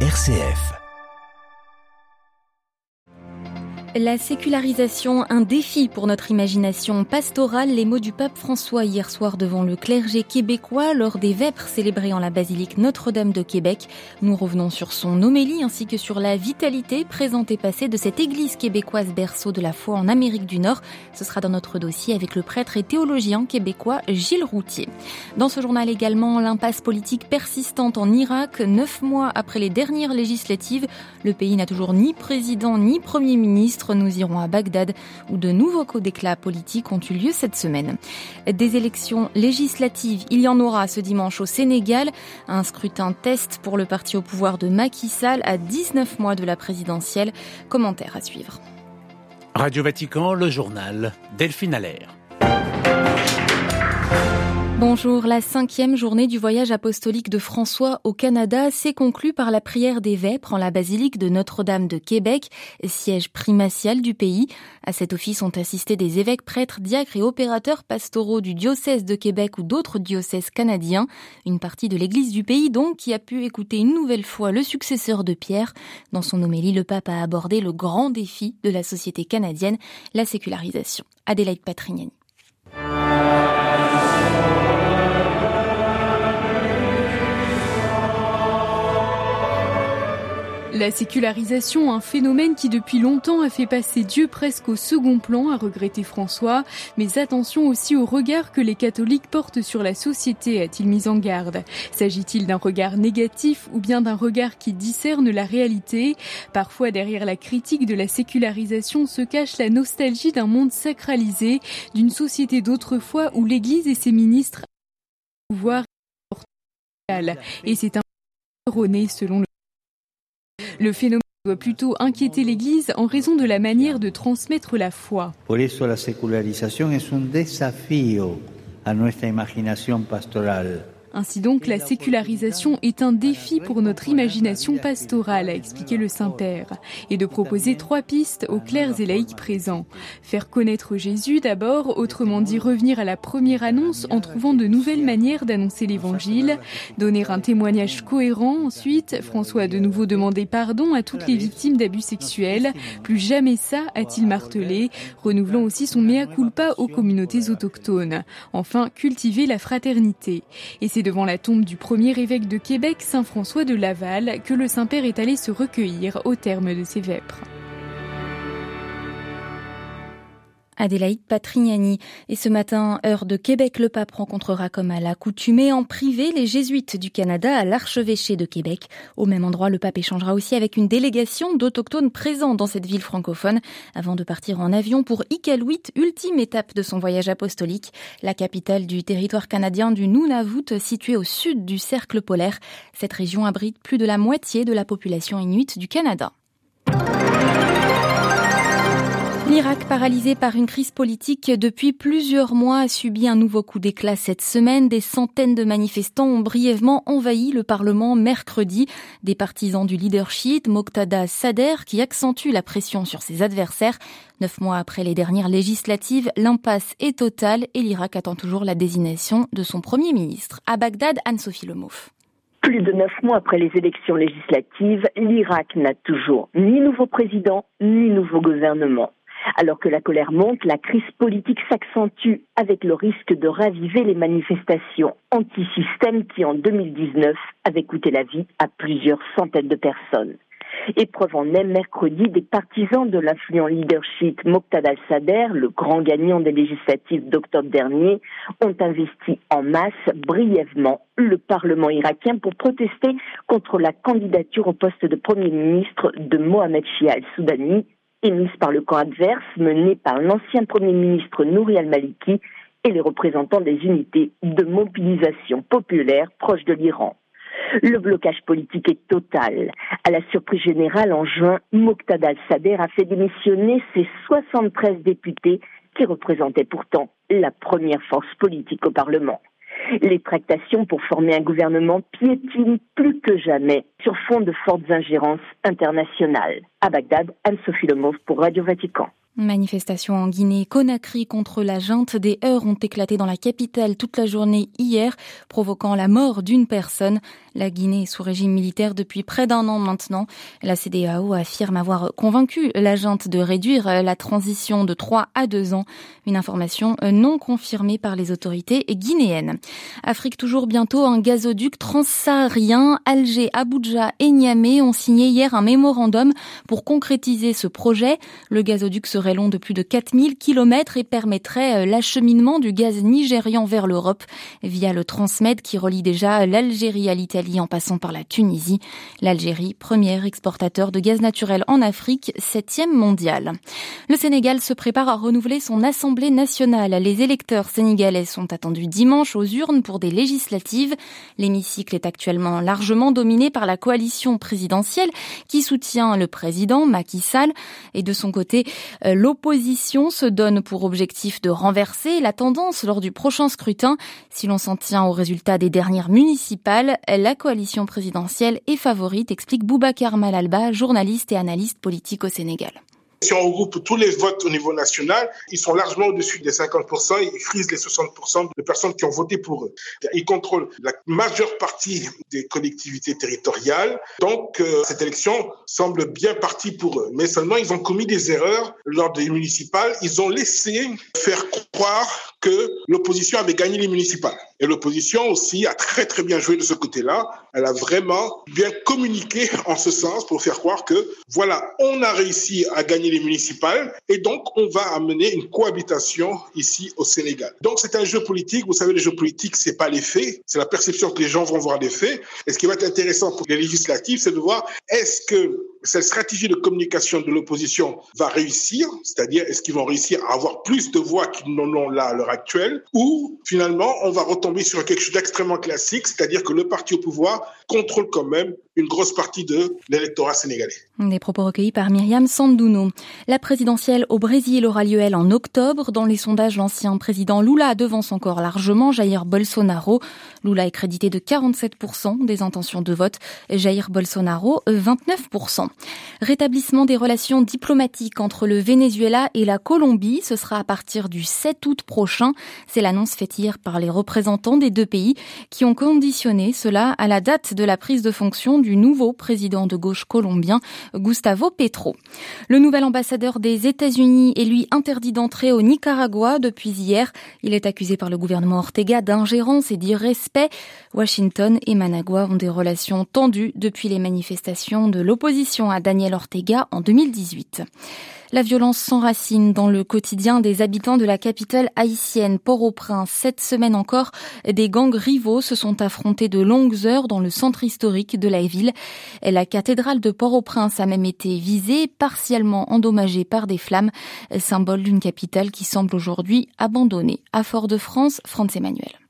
RCF. La sécularisation, un défi pour notre imagination pastorale, les mots du pape François hier soir devant le clergé québécois lors des vêpres célébrées en la basilique Notre-Dame de Québec. Nous revenons sur son homélie ainsi que sur la vitalité présente et passée de cette église québécoise berceau de la foi en Amérique du Nord. Ce sera dans notre dossier avec le prêtre et théologien québécois Gilles Routier. Dans ce journal également, l'impasse politique persistante en Irak. Neuf mois après les dernières législatives, le pays n'a toujours ni président ni premier ministre nous irons à Bagdad où de nouveaux coups d'éclat politiques ont eu lieu cette semaine. Des élections législatives, il y en aura ce dimanche au Sénégal. Un scrutin test pour le parti au pouvoir de Macky Sall à 19 mois de la présidentielle. Commentaire à suivre. Radio Vatican, le journal Delphine Allaire. Bonjour, la cinquième journée du voyage apostolique de François au Canada s'est conclue par la prière des Vêpres en la basilique de Notre-Dame de Québec, siège primatial du pays. À cet office ont assisté des évêques, prêtres, diacres et opérateurs pastoraux du diocèse de Québec ou d'autres diocèses canadiens. Une partie de l'église du pays donc qui a pu écouter une nouvelle fois le successeur de Pierre. Dans son homélie, le pape a abordé le grand défi de la société canadienne, la sécularisation. Adélaïde Patrignani. La sécularisation, un phénomène qui depuis longtemps a fait passer Dieu presque au second plan, a regretté François. Mais attention aussi au regard que les catholiques portent sur la société, a-t-il mis en garde. S'agit-il d'un regard négatif ou bien d'un regard qui discerne la réalité? Parfois derrière la critique de la sécularisation se cache la nostalgie d'un monde sacralisé, d'une société d'autrefois où l'Église et ses ministres pouvoir et c'est un erroné selon le le phénomène doit plutôt inquiéter l'Église en raison de la manière de transmettre la foi. Por eso la secularización es un desafío a nuestra imaginación pastoral. Ainsi donc, la sécularisation est un défi pour notre imagination pastorale, a expliqué le Saint-Père, et de proposer trois pistes aux clercs et laïcs présents. Faire connaître Jésus d'abord, autrement dit revenir à la première annonce en trouvant de nouvelles manières d'annoncer l'Évangile, donner un témoignage cohérent ensuite, François a de nouveau demandé pardon à toutes les victimes d'abus sexuels, plus jamais ça, a-t-il martelé, renouvelant aussi son mea culpa aux communautés autochtones. Enfin, cultiver la fraternité. Devant la tombe du premier évêque de Québec, Saint François de Laval, que le Saint-Père est allé se recueillir au terme de ses vêpres. Adélaïde Patrignani. Et ce matin, heure de Québec, le pape rencontrera comme à l'accoutumée en privé les jésuites du Canada à l'archevêché de Québec. Au même endroit, le pape échangera aussi avec une délégation d'autochtones présents dans cette ville francophone avant de partir en avion pour Iqaluit, ultime étape de son voyage apostolique, la capitale du territoire canadien du Nunavut située au sud du cercle polaire. Cette région abrite plus de la moitié de la population inuite du Canada. L'Irak, paralysé par une crise politique depuis plusieurs mois, a subi un nouveau coup d'éclat cette semaine. Des centaines de manifestants ont brièvement envahi le Parlement mercredi. Des partisans du leadership, Moqtada Sader, qui accentue la pression sur ses adversaires. Neuf mois après les dernières législatives, l'impasse est totale et l'Irak attend toujours la désignation de son premier ministre. À Bagdad, Anne-Sophie Lemouf. Plus de neuf mois après les élections législatives, l'Irak n'a toujours ni nouveau président ni nouveau gouvernement. Alors que la colère monte, la crise politique s'accentue avec le risque de raviver les manifestations anti-système qui, en 2019, avaient coûté la vie à plusieurs centaines de personnes. Épreuve en est mercredi, des partisans de l'influent leadership Moqtada al-Sadr, le grand gagnant des législatives d'octobre dernier, ont investi en masse brièvement le Parlement irakien pour protester contre la candidature au poste de Premier ministre de Mohamed Shia al-Soudani, émise par le camp adverse mené par l'ancien Premier ministre Nouri al-Maliki et les représentants des unités de mobilisation populaire proches de l'Iran. Le blocage politique est total. À la surprise générale, en juin, Moqtada al-Sadr a fait démissionner ses 73 députés qui représentaient pourtant la première force politique au Parlement. Les tractations pour former un gouvernement piétinent plus que jamais sur fond de fortes ingérences internationales. À Bagdad, Anne-Sophie Lemov pour Radio Vatican. Manifestation en Guinée-Conakry contre la junte. Des heurts ont éclaté dans la capitale toute la journée hier, provoquant la mort d'une personne. La Guinée est sous régime militaire depuis près d'un an maintenant. La CDAO affirme avoir convaincu la junte de réduire la transition de 3 à 2 ans. Une information non confirmée par les autorités guinéennes. Afrique toujours bientôt, un gazoduc transsaharien. Alger, Abuja et Niamey ont signé hier un mémorandum pour concrétiser ce projet. Le gazoduc serait long de plus de 4000 km et permettrait euh, l'acheminement du gaz nigérian vers l'Europe via le Transmed qui relie déjà l'Algérie à l'Italie en passant par la Tunisie. L'Algérie, premier exportateur de gaz naturel en Afrique, septième mondial. Le Sénégal se prépare à renouveler son Assemblée nationale. Les électeurs sénégalais sont attendus dimanche aux urnes pour des législatives. L'hémicycle est actuellement largement dominé par la coalition présidentielle qui soutient le président Macky Sall et de son côté, euh, L'opposition se donne pour objectif de renverser la tendance lors du prochain scrutin. Si l'on s'en tient aux résultats des dernières municipales, la coalition présidentielle est favorite, explique Boubacar Malalba, journaliste et analyste politique au Sénégal. Si on regroupe tous les votes au niveau national, ils sont largement au-dessus des 50%, ils frisent les 60% de personnes qui ont voté pour eux. Ils contrôlent la majeure partie des collectivités territoriales. Donc, euh, cette élection semble bien partie pour eux. Mais seulement, ils ont commis des erreurs lors des municipales. Ils ont laissé faire croire que l'opposition avait gagné les municipales. Et l'opposition aussi a très très bien joué de ce côté-là. Elle a vraiment bien communiqué en ce sens pour faire croire que voilà, on a réussi à gagner les municipales et donc on va amener une cohabitation ici au Sénégal. Donc c'est un jeu politique. Vous savez, le jeu politique, c'est pas les faits, c'est la perception que les gens vont voir des faits. Et ce qui va être intéressant pour les législatives, c'est de voir est-ce que cette stratégie de communication de l'opposition va réussir, c'est-à-dire est-ce qu'ils vont réussir à avoir plus de voix qu'ils n'en ont là à l'heure actuelle, ou finalement on va tomber sur quelque chose d'extrêmement classique, c'est-à-dire que le parti au pouvoir contrôle quand même une grosse partie de l'électorat sénégalais. Des propos recueillis par Myriam Sandouno. La présidentielle au Brésil aura lieu, elle, en octobre. Dans les sondages, l'ancien président Lula devance encore largement Jair Bolsonaro. Lula est crédité de 47% des intentions de vote. Jair Bolsonaro, 29%. Rétablissement des relations diplomatiques entre le Venezuela et la Colombie. Ce sera à partir du 7 août prochain. C'est l'annonce faite hier par les représentants des deux pays qui ont conditionné cela à la date de la prise de fonction du nouveau président de gauche colombien, Gustavo Petro. Le nouvel ambassadeur des États-Unis est lui interdit d'entrer au Nicaragua depuis hier. Il est accusé par le gouvernement Ortega d'ingérence et d'irrespect. Washington et Managua ont des relations tendues depuis les manifestations de l'opposition à Daniel Ortega en 2018. La violence s'enracine dans le quotidien des habitants de la capitale haïtienne, Port-au-Prince. Cette semaine encore, des gangs rivaux se sont affrontés de longues heures dans le centre historique de la ville. La cathédrale de Port-au-Prince a même été visée, partiellement endommagée par des flammes, symbole d'une capitale qui semble aujourd'hui abandonnée. À Fort-de-France, France Emmanuel.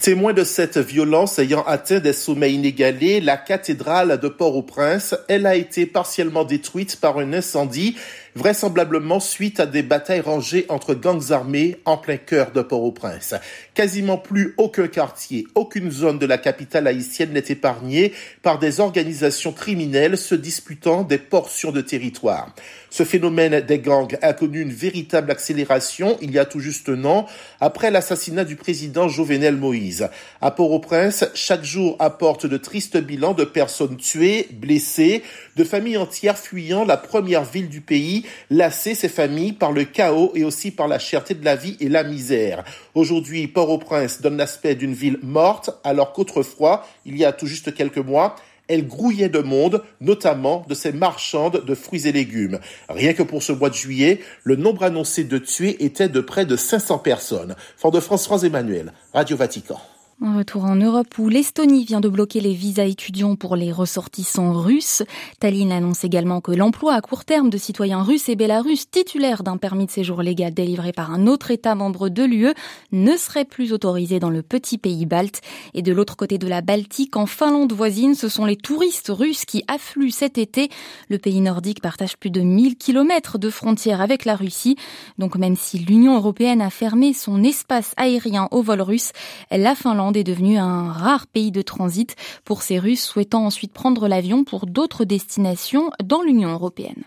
Témoin de cette violence ayant atteint des sommets inégalés, la cathédrale de Port-au-Prince, elle a été partiellement détruite par un incendie vraisemblablement suite à des batailles rangées entre gangs armés en plein cœur de Port-au-Prince. Quasiment plus aucun quartier, aucune zone de la capitale haïtienne n'est épargnée par des organisations criminelles se disputant des portions de territoire. Ce phénomène des gangs a connu une véritable accélération il y a tout juste un an après l'assassinat du président Jovenel Moïse. À Port-au-Prince, chaque jour apporte de tristes bilans de personnes tuées, blessées, de familles entières fuyant la première ville du pays lasser ces familles par le chaos et aussi par la cherté de la vie et la misère. Aujourd'hui, Port-au-Prince donne l'aspect d'une ville morte, alors qu'autrefois, il y a tout juste quelques mois, elle grouillait de monde, notamment de ses marchandes de fruits et légumes. Rien que pour ce mois de juillet, le nombre annoncé de tués était de près de 500 personnes. Fort de France, France Emmanuel, Radio Vatican. Un retour en Europe où l'Estonie vient de bloquer les visas étudiants pour les ressortissants russes. Tallinn annonce également que l'emploi à court terme de citoyens russes et belarusses titulaires d'un permis de séjour légal délivré par un autre État membre de l'UE ne serait plus autorisé dans le petit pays balte. Et de l'autre côté de la Baltique, en Finlande voisine, ce sont les touristes russes qui affluent cet été. Le pays nordique partage plus de 1000 kilomètres de frontières avec la Russie. Donc même si l'Union européenne a fermé son espace aérien aux vols russes, la Finlande est devenu un rare pays de transit pour ces Russes souhaitant ensuite prendre l'avion pour d'autres destinations dans l'Union européenne.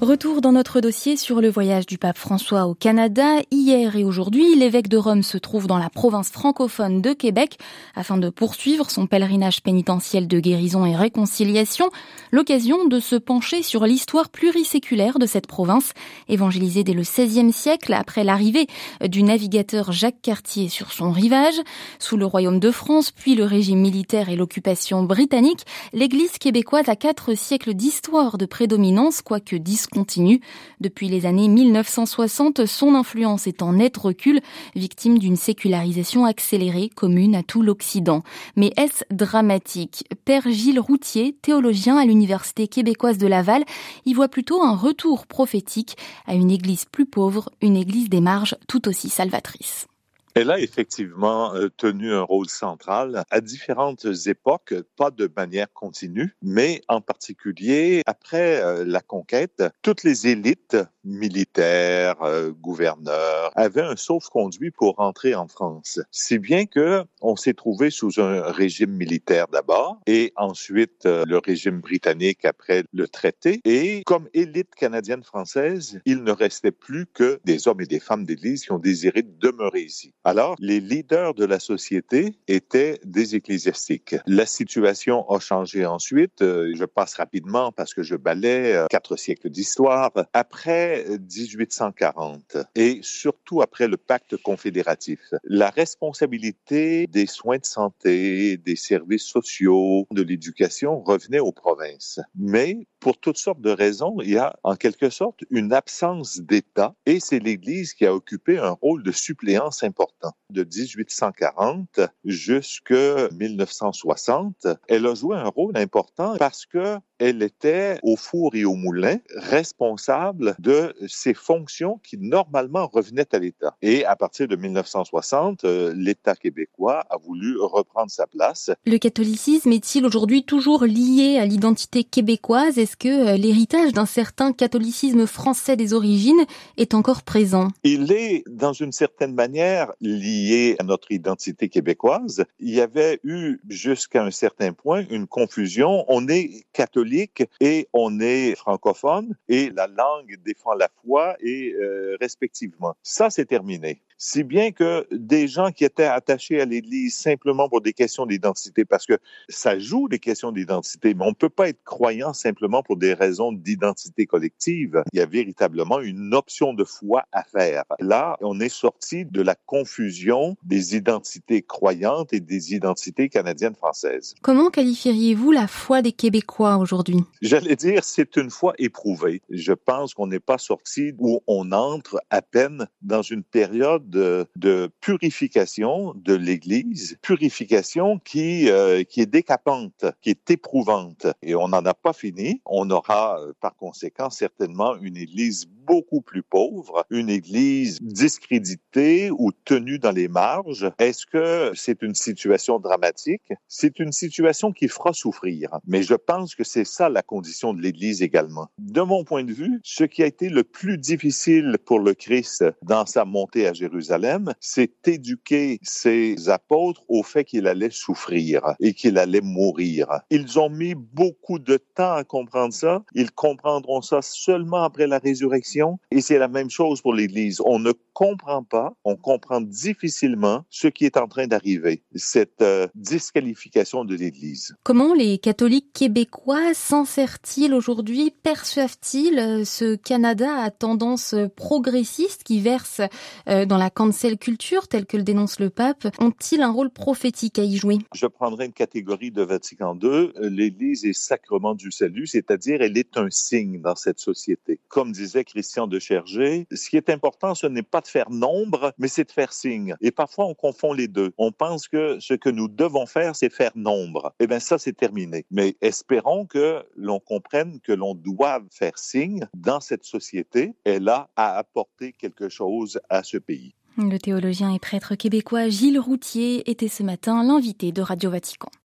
Retour dans notre dossier sur le voyage du pape François au Canada. Hier et aujourd'hui, l'évêque de Rome se trouve dans la province francophone de Québec afin de poursuivre son pèlerinage pénitentiel de guérison et réconciliation. L'occasion de se pencher sur l'histoire pluriséculaire de cette province, évangélisée dès le XVIe siècle après l'arrivée du navigateur Jacques Cartier sur son rivage. Sous le royaume de France, puis le régime militaire et l'occupation britannique, l'église québécoise a quatre siècles d'histoire de prédominance, quoique continue. Depuis les années 1960, son influence est en net recul, victime d'une sécularisation accélérée commune à tout l'Occident. Mais est-ce dramatique? Père Gilles Routier, théologien à l'Université québécoise de Laval, y voit plutôt un retour prophétique à une église plus pauvre, une église des marges tout aussi salvatrice. Elle a effectivement euh, tenu un rôle central à différentes époques, pas de manière continue, mais en particulier après euh, la conquête, toutes les élites militaires, euh, gouverneurs avaient un sauf-conduit pour rentrer en France. Si bien que on s'est trouvé sous un régime militaire d'abord et ensuite le régime britannique après le traité et comme élite canadienne française, il ne restait plus que des hommes et des femmes d'église qui ont désiré demeurer ici. Alors, les leaders de la société étaient des ecclésiastiques. La situation a changé ensuite. Euh, je passe rapidement parce que je balais euh, quatre siècles d'histoire. Après 1840 et surtout après le pacte confédératif, la responsabilité des soins de santé, des services sociaux, de l'éducation revenait aux provinces. Mais pour toutes sortes de raisons, il y a en quelque sorte une absence d'État et c'est l'Église qui a occupé un rôle de suppléance important. De 1840 jusqu'à 1960, elle a joué un rôle important parce que elle était au four et au moulin responsable de ces fonctions qui normalement revenaient à l'État. Et à partir de 1960, euh, l'État québécois a voulu reprendre sa place. Le catholicisme est-il aujourd'hui toujours lié à l'identité québécoise? Est-ce que euh, l'héritage d'un certain catholicisme français des origines est encore présent? Il est, dans une certaine manière, lié à notre identité québécoise. Il y avait eu, jusqu'à un certain point, une confusion. On est catholique et on est francophone et la langue défend la foi et euh, respectivement. Ça, c'est terminé si bien que des gens qui étaient attachés à l'Église simplement pour des questions d'identité, parce que ça joue des questions d'identité, mais on ne peut pas être croyant simplement pour des raisons d'identité collective. Il y a véritablement une option de foi à faire. Là, on est sorti de la confusion des identités croyantes et des identités canadiennes françaises. Comment qualifieriez-vous la foi des Québécois aujourd'hui? J'allais dire, c'est une foi éprouvée. Je pense qu'on n'est pas sorti où on entre à peine dans une période de, purification de l'Église, purification qui, euh, qui est décapante, qui est éprouvante. Et on n'en a pas fini. On aura euh, par conséquent certainement une Église beaucoup plus pauvre, une Église discréditée ou tenue dans les marges. Est-ce que c'est une situation dramatique? C'est une situation qui fera souffrir. Mais je pense que c'est ça la condition de l'Église également. De mon point de vue, ce qui a été le plus difficile pour le Christ dans sa montée à Jérusalem, c'est éduquer ses apôtres au fait qu'il allait souffrir et qu'il allait mourir. Ils ont mis beaucoup de temps à comprendre ça. Ils comprendront ça seulement après la résurrection. Et c'est la même chose pour l'Église. On ne comprend pas, on comprend difficilement ce qui est en train d'arriver, cette euh, disqualification de l'Église. Comment les catholiques québécois s'en servent-ils aujourd'hui? Perçoivent-ils euh, ce Canada à tendance progressiste qui verse euh, dans la cancel culture, tel que le dénonce le pape, ont-ils un rôle prophétique à y jouer? Je prendrai une catégorie de Vatican II. L'Église est sacrement du salut, c'est-à-dire elle est un signe dans cette société. Comme disait Christian de Chergé, ce qui est important, ce n'est pas de faire nombre, mais c'est de faire signe. Et parfois, on confond les deux. On pense que ce que nous devons faire, c'est faire nombre. Eh bien, ça, c'est terminé. Mais espérons que l'on comprenne que l'on doit faire signe dans cette société. Elle a à apporter quelque chose à ce pays. Le théologien et prêtre québécois Gilles Routier était ce matin l'invité de Radio Vatican.